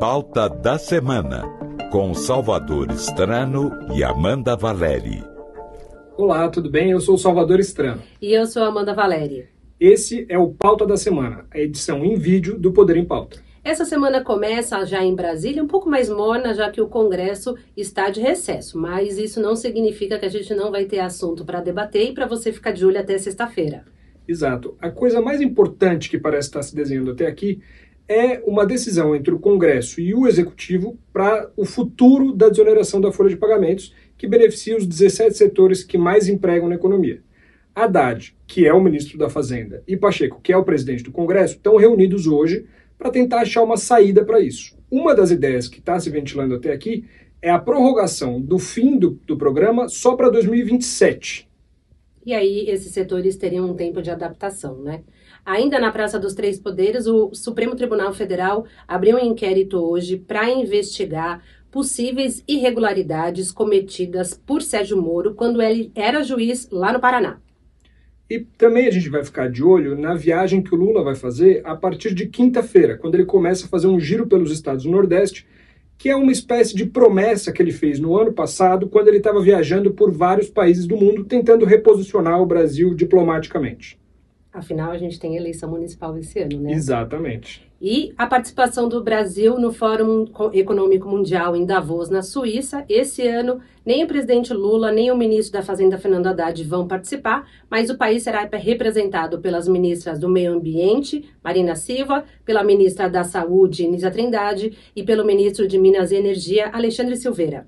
Pauta da Semana, com Salvador Estrano e Amanda Valeri. Olá, tudo bem? Eu sou o Salvador Estrano. E eu sou a Amanda Valeri. Esse é o Pauta da Semana, a edição em vídeo do Poder em Pauta. Essa semana começa já em Brasília, um pouco mais morna, já que o Congresso está de recesso, mas isso não significa que a gente não vai ter assunto para debater e para você ficar de olho até sexta-feira. Exato. A coisa mais importante que parece estar se desenhando até aqui é uma decisão entre o Congresso e o Executivo para o futuro da desoneração da folha de pagamentos, que beneficia os 17 setores que mais empregam na economia. Haddad, que é o ministro da Fazenda, e Pacheco, que é o presidente do Congresso, estão reunidos hoje para tentar achar uma saída para isso. Uma das ideias que está se ventilando até aqui é a prorrogação do fim do, do programa só para 2027. E aí esses setores teriam um tempo de adaptação, né? Ainda na Praça dos Três Poderes, o Supremo Tribunal Federal abriu um inquérito hoje para investigar possíveis irregularidades cometidas por Sérgio Moro quando ele era juiz lá no Paraná. E também a gente vai ficar de olho na viagem que o Lula vai fazer a partir de quinta-feira, quando ele começa a fazer um giro pelos estados do Nordeste, que é uma espécie de promessa que ele fez no ano passado, quando ele estava viajando por vários países do mundo, tentando reposicionar o Brasil diplomaticamente. Afinal, a gente tem eleição municipal esse ano, né? Exatamente. E a participação do Brasil no Fórum Econômico Mundial em Davos, na Suíça, esse ano, nem o presidente Lula, nem o ministro da Fazenda, Fernando Haddad, vão participar, mas o país será representado pelas ministras do Meio Ambiente, Marina Silva, pela ministra da Saúde, Nisa Trindade, e pelo ministro de Minas e Energia, Alexandre Silveira.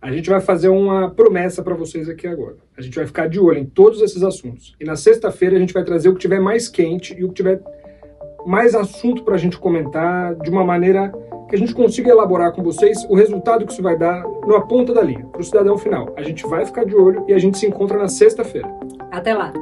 A gente vai fazer uma promessa para vocês aqui agora. A gente vai ficar de olho em todos esses assuntos. E na sexta-feira a gente vai trazer o que tiver mais quente e o que tiver mais assunto para a gente comentar de uma maneira que a gente consiga elaborar com vocês o resultado que isso vai dar na ponta da linha, para o cidadão final. A gente vai ficar de olho e a gente se encontra na sexta-feira. Até lá!